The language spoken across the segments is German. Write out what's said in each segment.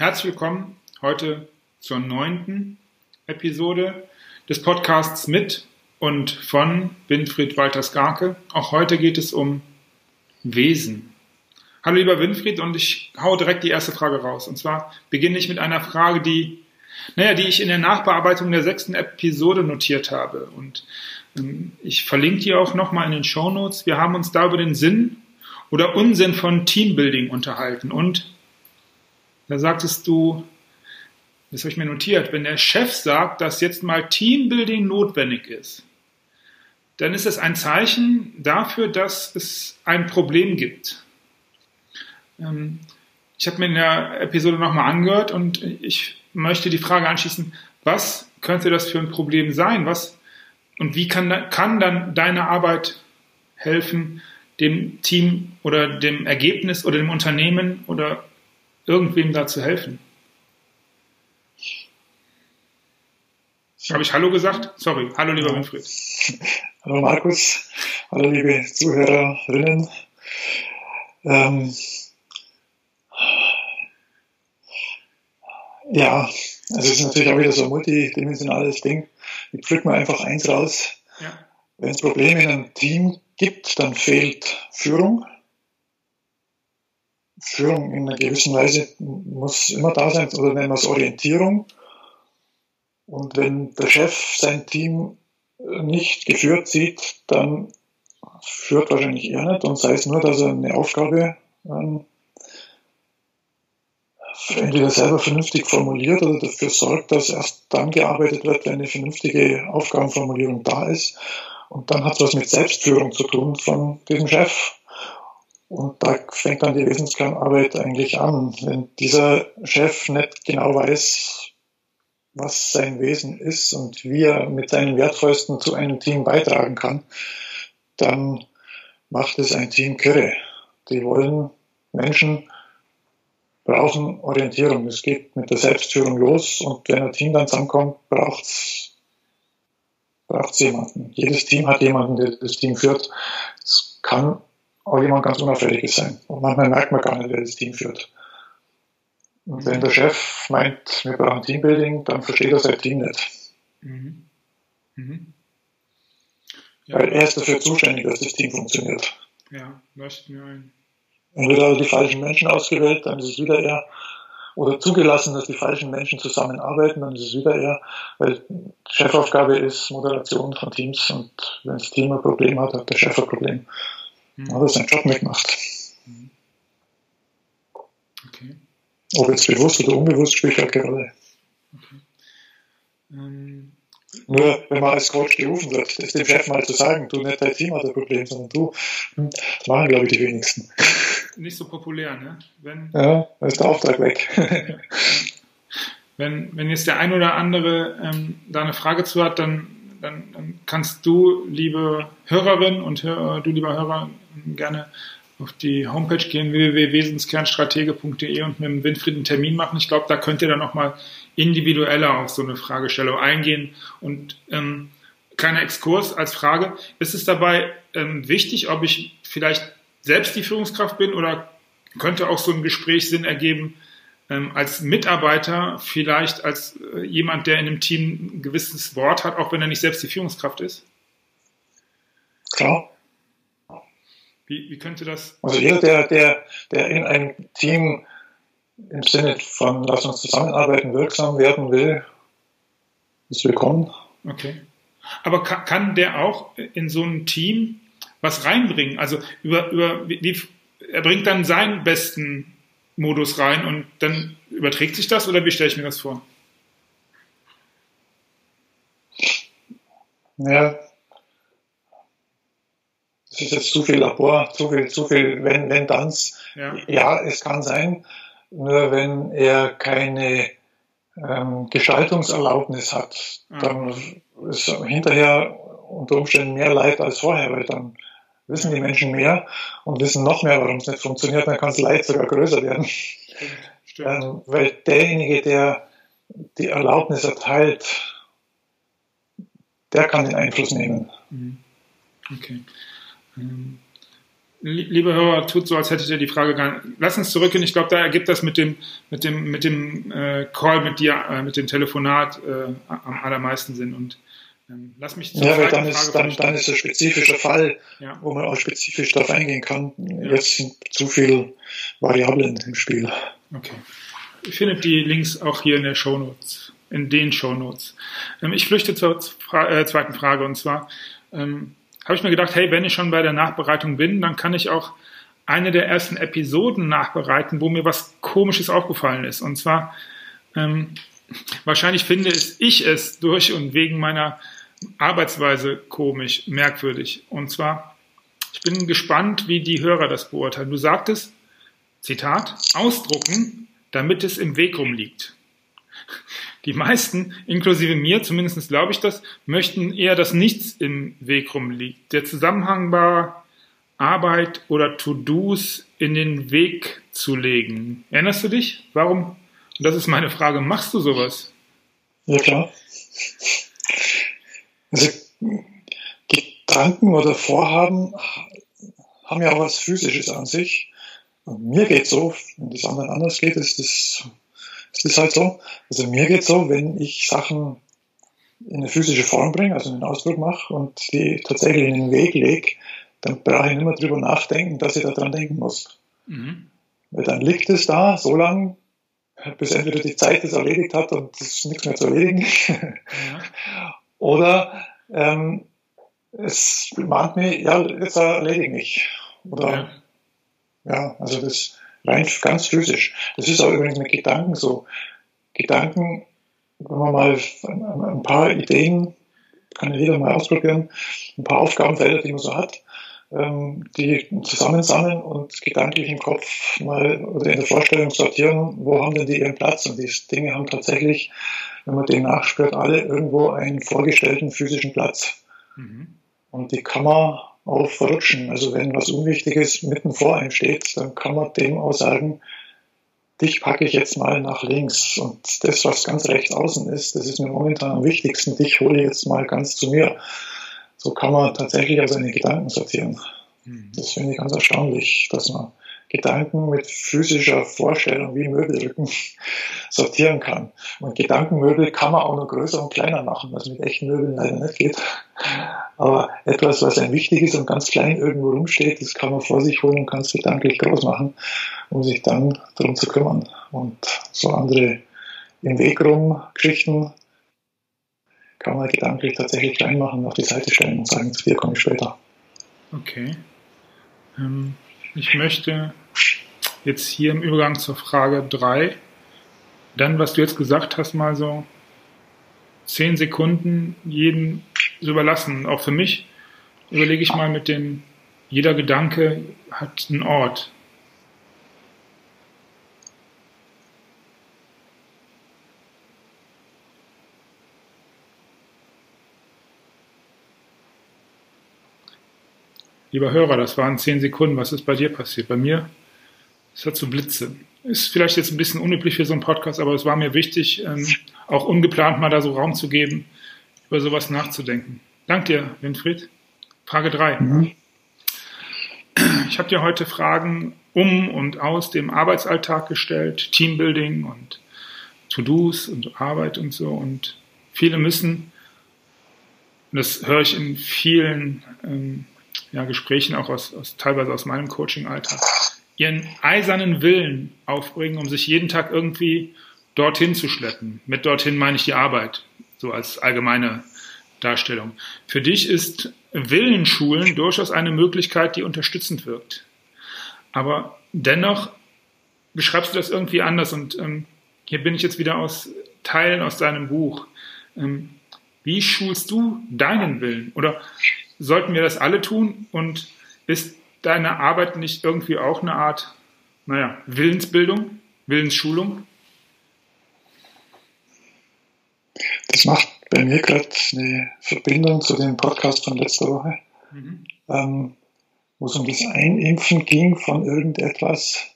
Herzlich willkommen heute zur neunten Episode des Podcasts mit und von Winfried Walter-Skarke. Auch heute geht es um Wesen. Hallo lieber Winfried und ich hau direkt die erste Frage raus. Und zwar beginne ich mit einer Frage, die, naja, die ich in der Nachbearbeitung der sechsten Episode notiert habe. Und ähm, ich verlinke die auch nochmal in den Show Notes. Wir haben uns da über den Sinn oder Unsinn von Teambuilding unterhalten und da sagtest du, das habe ich mir notiert, wenn der Chef sagt, dass jetzt mal Teambuilding notwendig ist, dann ist das ein Zeichen dafür, dass es ein Problem gibt. Ähm, ich habe mir in der Episode nochmal angehört und ich möchte die Frage anschließen, was könnte das für ein Problem sein? Was, und wie kann, kann dann deine Arbeit helfen, dem Team oder dem Ergebnis oder dem Unternehmen oder irgendwem da zu helfen. Habe ich Hallo gesagt? Sorry. Hallo, lieber Winfried. Hallo, Markus. Hallo, liebe Zuhörerinnen. Ähm, ja, also es ist natürlich auch wieder so ein multidimensionales Ding. Ich pflück mal einfach eins raus. Ja. Wenn es Probleme in einem Team gibt, dann fehlt Führung. Führung in einer gewissen Weise muss immer da sein, oder nennen wir es Orientierung. Und wenn der Chef sein Team nicht geführt sieht, dann führt wahrscheinlich er nicht und sei es nur, dass er eine Aufgabe ähm, entweder selber vernünftig formuliert oder dafür sorgt, dass erst dann gearbeitet wird, wenn eine vernünftige Aufgabenformulierung da ist. Und dann hat es was mit Selbstführung zu tun von diesem Chef. Und da fängt dann die Wesenskernarbeit eigentlich an. Wenn dieser Chef nicht genau weiß, was sein Wesen ist und wie er mit seinen Wertvollsten zu einem Team beitragen kann, dann macht es ein Team kirre. Die wollen Menschen brauchen Orientierung. Es geht mit der Selbstführung los und wenn ein Team dann zusammenkommt, braucht es jemanden. Jedes Team hat jemanden, der das Team führt. Es kann auch jemand ganz Unauffälliges sein. Und manchmal merkt man gar nicht, wer das Team führt. Und wenn der Chef meint, wir brauchen Teambuilding, dann versteht er sein Team nicht. Mhm. Mhm. Ja. Weil er ist dafür zuständig, dass das Team funktioniert. Ja, leuchtet mir ein. Entweder hat er die falschen Menschen ausgewählt, dann ist es wieder er, oder zugelassen, dass die falschen Menschen zusammenarbeiten, dann ist es wieder er, weil Chefaufgabe ist Moderation von Teams und wenn das Team ein Problem hat, hat der Chef ein Problem. Mhm. Hat er seinen Job mitgemacht. Mhm. Okay. Ob jetzt bewusst oder unbewusst, spielt halt keine Rolle. Okay. Ähm, Nur wenn man als Coach gerufen wird, das dem Chef mal zu sagen, du nicht dein Team hat ein Problem, sondern du, hm, das machen glaube ich die wenigsten. Nicht so populär, ne? Wenn, ja, da ist der Auftrag weg. wenn, wenn jetzt der ein oder andere ähm, da eine Frage zu hat, dann, dann, dann kannst du, liebe Hörerin und Hör, du, lieber Hörer, gerne auf die Homepage gehen, www.wesenskernstratege.de und mit dem Winfried einen Termin machen. Ich glaube, da könnt ihr dann nochmal individueller auf so eine Fragestellung eingehen. Und ähm, kleiner Exkurs als Frage, ist es dabei ähm, wichtig, ob ich vielleicht selbst die Führungskraft bin oder könnte auch so ein Gespräch Sinn ergeben, ähm, als Mitarbeiter vielleicht als äh, jemand, der in einem Team ein gewisses Wort hat, auch wenn er nicht selbst die Führungskraft ist? Klar. Wie, wie könnte das? Also jeder, der, der, der in einem Team im Sinne von lass uns zusammenarbeiten wirksam werden will, ist willkommen. Okay. Aber kann, kann der auch in so ein Team was reinbringen? Also über, über wie, er bringt dann seinen besten Modus rein und dann überträgt sich das oder wie stelle ich mir das vor? Ja, das ist jetzt zu viel Labor, zu viel, zu viel wenn, wenn, danns. Ja. ja, es kann sein, nur wenn er keine ähm, Gestaltungserlaubnis hat, ah. dann ist hinterher unter Umständen mehr Leid als vorher, weil dann wissen die Menschen mehr und wissen noch mehr, warum es nicht funktioniert, dann kann das Leid sogar größer werden. Stimmt, stimmt. Ähm, weil derjenige, der die Erlaubnis erteilt, der kann den Einfluss nehmen. Mhm. Okay. Ähm, Liebe Hörer, tut so, als hättet ihr die Frage gar nicht. Lass uns zurückgehen. Ich glaube, da ergibt das mit dem, mit dem, mit dem äh, Call mit dir, äh, mit dem Telefonat äh, am allermeisten Sinn. Und lass mich zur Ja, weil dann ist, dann, dann ist ein spezifischer Fall, ja. wo man auch spezifisch darauf eingehen kann. Ja. Jetzt sind zu viele Variablen im Spiel. Okay. Ihr findet die Links auch hier in der Shownotes, in den Shownotes. Ähm, ich flüchte zur äh, zweiten Frage und zwar, ähm, habe ich mir gedacht, hey, wenn ich schon bei der Nachbereitung bin, dann kann ich auch eine der ersten Episoden nachbereiten, wo mir was Komisches aufgefallen ist. Und zwar, ähm, wahrscheinlich finde ich es durch und wegen meiner Arbeitsweise komisch, merkwürdig. Und zwar, ich bin gespannt, wie die Hörer das beurteilen. Du sagtest, Zitat, ausdrucken, damit es im Weg rumliegt. Die meisten, inklusive mir, zumindest glaube ich das, möchten eher, dass nichts im Weg rumliegt. Der Zusammenhang war Arbeit oder To-Dos in den Weg zu legen. Erinnerst du dich? Warum? Und das ist meine Frage. Machst du sowas? Ja, klar. Also, Gedanken oder Vorhaben haben ja auch was Physisches an sich. Und mir geht so, wenn das anderen anders geht, ist das ist halt so, also mir geht so, wenn ich Sachen in eine physische Form bringe, also einen Ausdruck mache und die tatsächlich in den Weg lege, dann brauche ich nicht mehr drüber nachdenken, dass ich daran denken muss. Mhm. Weil dann liegt es da so lange, bis entweder die Zeit es erledigt hat und es ist nichts mehr zu erledigen. Ja. Oder ähm, es mahnt mir, ja, jetzt erledige ich. Oder ja. ja, also das rein ganz physisch. Das ist auch übrigens mit Gedanken so. Gedanken, wenn man mal ein paar Ideen, kann jeder mal ausprobieren, ein paar Aufgabenfelder, die man so hat, die zusammensammeln und gedanklich im Kopf mal oder in der Vorstellung sortieren, wo haben denn die ihren Platz? Und die Dinge haben tatsächlich, wenn man denen nachspürt, alle irgendwo einen vorgestellten physischen Platz. Mhm. Und die kann man auch verrutschen. Also wenn was Unwichtiges mitten vor einem steht, dann kann man dem auch sagen, dich packe ich jetzt mal nach links. Und das, was ganz rechts außen ist, das ist mir momentan am wichtigsten, dich hole ich jetzt mal ganz zu mir. So kann man tatsächlich also seine Gedanken sortieren. Mhm. Das finde ich ganz erstaunlich, dass man Gedanken mit physischer Vorstellung wie Möbelrücken sortieren kann. Und Gedankenmöbel kann man auch noch größer und kleiner machen, was mit echten Möbeln leider nicht geht. Aber etwas, was ein wichtig ist und ganz klein irgendwo rumsteht, das kann man vor sich holen und kann es gedanklich groß machen, um sich dann darum zu kümmern. Und so andere im Weg rum Geschichten kann man gedanklich tatsächlich klein machen, auf die Seite stellen und sagen, zu dir komme ich später. Okay. Ähm, ich möchte jetzt hier im Übergang zur Frage 3 dann, was du jetzt gesagt hast, mal so zehn Sekunden jeden überlassen. Auch für mich überlege ich mal mit dem, jeder Gedanke hat einen Ort. Lieber Hörer, das waren zehn Sekunden. Was ist bei dir passiert? Bei mir, es hat so Blitze. Ist vielleicht jetzt ein bisschen unüblich für so einen Podcast, aber es war mir wichtig, ähm, auch ungeplant mal da so Raum zu geben, über sowas nachzudenken. Dank dir, Winfried. Frage drei. Mhm. Ich habe dir heute Fragen um und aus dem Arbeitsalltag gestellt, Teambuilding und To-Dos und Arbeit und so. Und viele müssen, das höre ich in vielen ähm, ja, Gesprächen auch aus, aus teilweise aus meinem Coaching-Alltag, ihren eisernen Willen aufbringen, um sich jeden Tag irgendwie dorthin zu schleppen. Mit dorthin meine ich die Arbeit, so als allgemeine Darstellung. Für dich ist Willenschulen durchaus eine Möglichkeit, die unterstützend wirkt. Aber dennoch beschreibst du das irgendwie anders und ähm, hier bin ich jetzt wieder aus Teilen aus deinem Buch. Ähm, wie schulst du deinen Willen? Oder sollten wir das alle tun? Und ist deine Arbeit nicht irgendwie auch eine Art, naja, Willensbildung, Willensschulung? Das macht bei mir gerade eine Verbindung zu dem Podcast von letzter Woche, mhm. ähm, wo es um das Einimpfen ging von irgendetwas.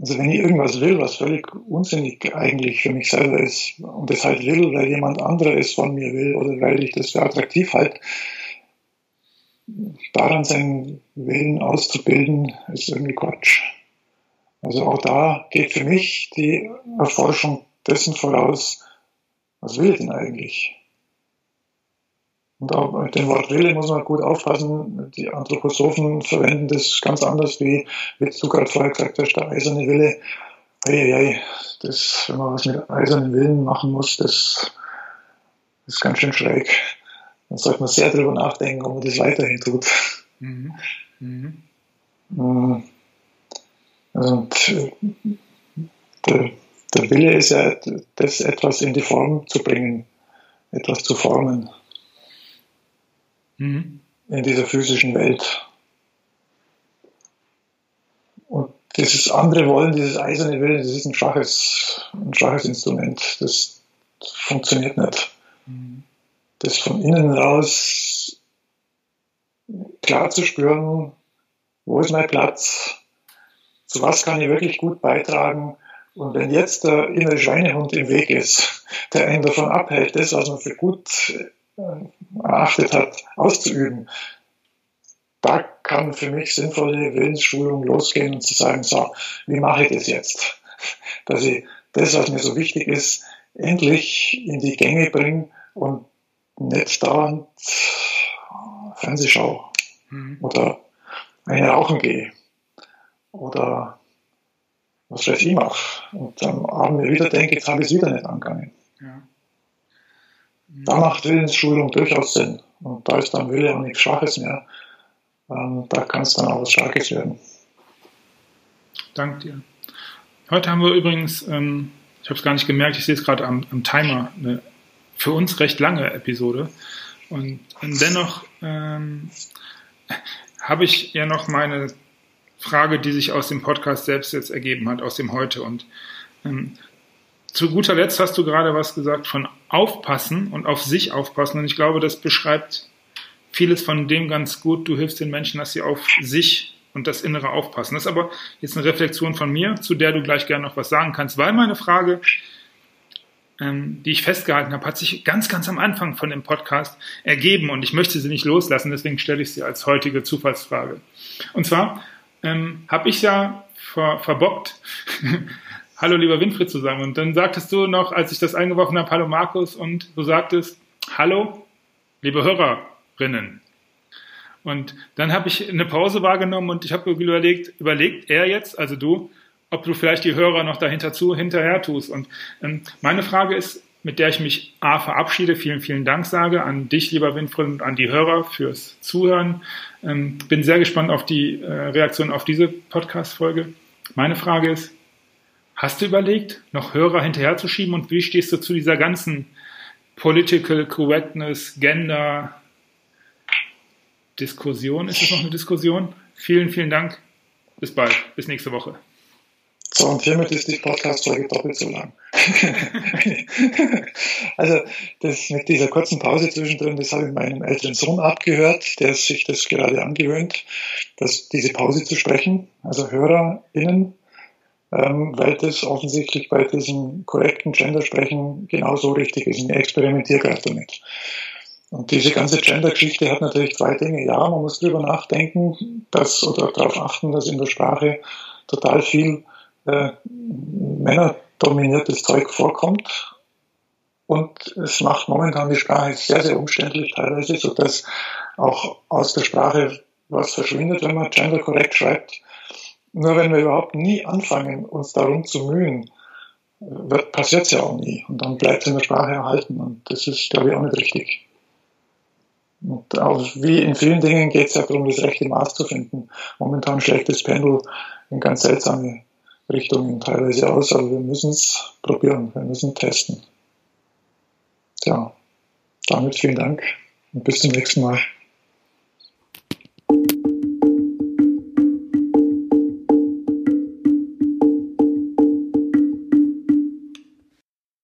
Also wenn ich irgendwas will, was völlig unsinnig eigentlich für mich selber ist und das halt will, weil jemand anderer es von mir will oder weil ich das für attraktiv halte, daran seinen Willen auszubilden, ist irgendwie Quatsch. Also auch da geht für mich die Erforschung dessen voraus, was will ich denn eigentlich? Und auch mit dem Wort Wille muss man gut aufpassen. Die Anthroposophen verwenden das ganz anders, wie, wie du gerade vorher gesagt hast, der eiserne Wille. Eieiei, das, wenn man was mit eisernen Willen machen muss, das ist ganz schön schräg. Dann sollte man sehr drüber nachdenken, ob man das weiterhin tut. Mhm. Mhm. Also, und äh, der, der Wille ist ja, das etwas in die Form zu bringen, etwas zu formen mhm. in dieser physischen Welt. Und dieses andere Wollen, dieses eiserne Willen, das ist ein schwaches, ein schwaches Instrument. Das funktioniert nicht. Mhm. Das von innen raus klar zu spüren, wo ist mein Platz, zu was kann ich wirklich gut beitragen. Und wenn jetzt der innere Schweinehund im Weg ist, der einen davon abhält, das, was man für gut erachtet hat, auszuüben, da kann für mich sinnvolle Willensschulung losgehen und zu sagen, so, wie mache ich das jetzt? Dass ich das, was mir so wichtig ist, endlich in die Gänge bringe und nicht dauernd Fernsehschau mhm. oder eine Rauchen gehe oder was weiß ich mache und am Abend mir wieder denke, jetzt habe ich es wieder nicht angegangen. Ja. Da macht Willensschulung durchaus Sinn. Und da ist dann Wille auch nichts Schwaches mehr. Ähm, da kann es dann auch was Starkes werden. Danke dir. Heute haben wir übrigens, ähm, ich habe es gar nicht gemerkt, ich sehe es gerade am, am, Timer, eine für uns recht lange Episode. Und, und dennoch ähm, habe ich ja noch meine Frage, die sich aus dem Podcast selbst jetzt ergeben hat, aus dem Heute. Und ähm, zu guter Letzt hast du gerade was gesagt von aufpassen und auf sich aufpassen. Und ich glaube, das beschreibt vieles von dem ganz gut. Du hilfst den Menschen, dass sie auf sich und das Innere aufpassen. Das ist aber jetzt eine Reflexion von mir, zu der du gleich gerne noch was sagen kannst, weil meine Frage, ähm, die ich festgehalten habe, hat sich ganz, ganz am Anfang von dem Podcast ergeben und ich möchte sie nicht loslassen, deswegen stelle ich sie als heutige Zufallsfrage. Und zwar ähm, habe ich ja ver verbockt, Hallo lieber Winfried zu sagen. Und dann sagtest du noch, als ich das eingeworfen habe, Hallo Markus, und du sagtest, Hallo, liebe Hörerinnen. Und dann habe ich eine Pause wahrgenommen und ich habe überlegt, überlegt er jetzt, also du, ob du vielleicht die Hörer noch dahinter zu, hinterher tust. Und ähm, meine Frage ist, mit der ich mich A verabschiede, vielen, vielen Dank sage an dich, lieber Winfried, und an die Hörer fürs Zuhören. Ähm, bin sehr gespannt auf die äh, Reaktion auf diese Podcast-Folge. Meine Frage ist, Hast du überlegt, noch Hörer hinterherzuschieben und wie stehst du zu dieser ganzen Political Correctness, Gender Diskussion? Ist das noch eine Diskussion? Vielen, vielen Dank. Bis bald. Bis nächste Woche. So, und hiermit ist die Podcast-Folge doppelt so lang. also, das mit dieser kurzen Pause zwischendrin, das habe ich meinem älteren Sohn abgehört, der sich das gerade angewöhnt, dass diese Pause zu sprechen. Also HörerInnen ähm, weil das offensichtlich bei diesem korrekten Gendersprechen genauso richtig ist. Ich experimentiere gerade damit. Und diese ganze Gender-Geschichte hat natürlich zwei Dinge. Ja, man muss drüber nachdenken, dass, oder darauf achten, dass in der Sprache total viel äh, männerdominiertes Zeug vorkommt. Und es macht momentan die Sprache sehr, sehr umständlich teilweise, so dass auch aus der Sprache was verschwindet, wenn man genderkorrekt schreibt. Nur wenn wir überhaupt nie anfangen, uns darum zu mühen, passiert es ja auch nie. Und dann bleibt es in der Sprache erhalten. Und das ist, glaube ich, auch nicht richtig. Und auch wie in vielen Dingen geht es ja darum, das rechte Maß zu finden. Momentan schlägt das Pendel in ganz seltsame Richtungen teilweise aus, aber wir müssen es probieren, wir müssen testen. Tja, damit vielen Dank und bis zum nächsten Mal.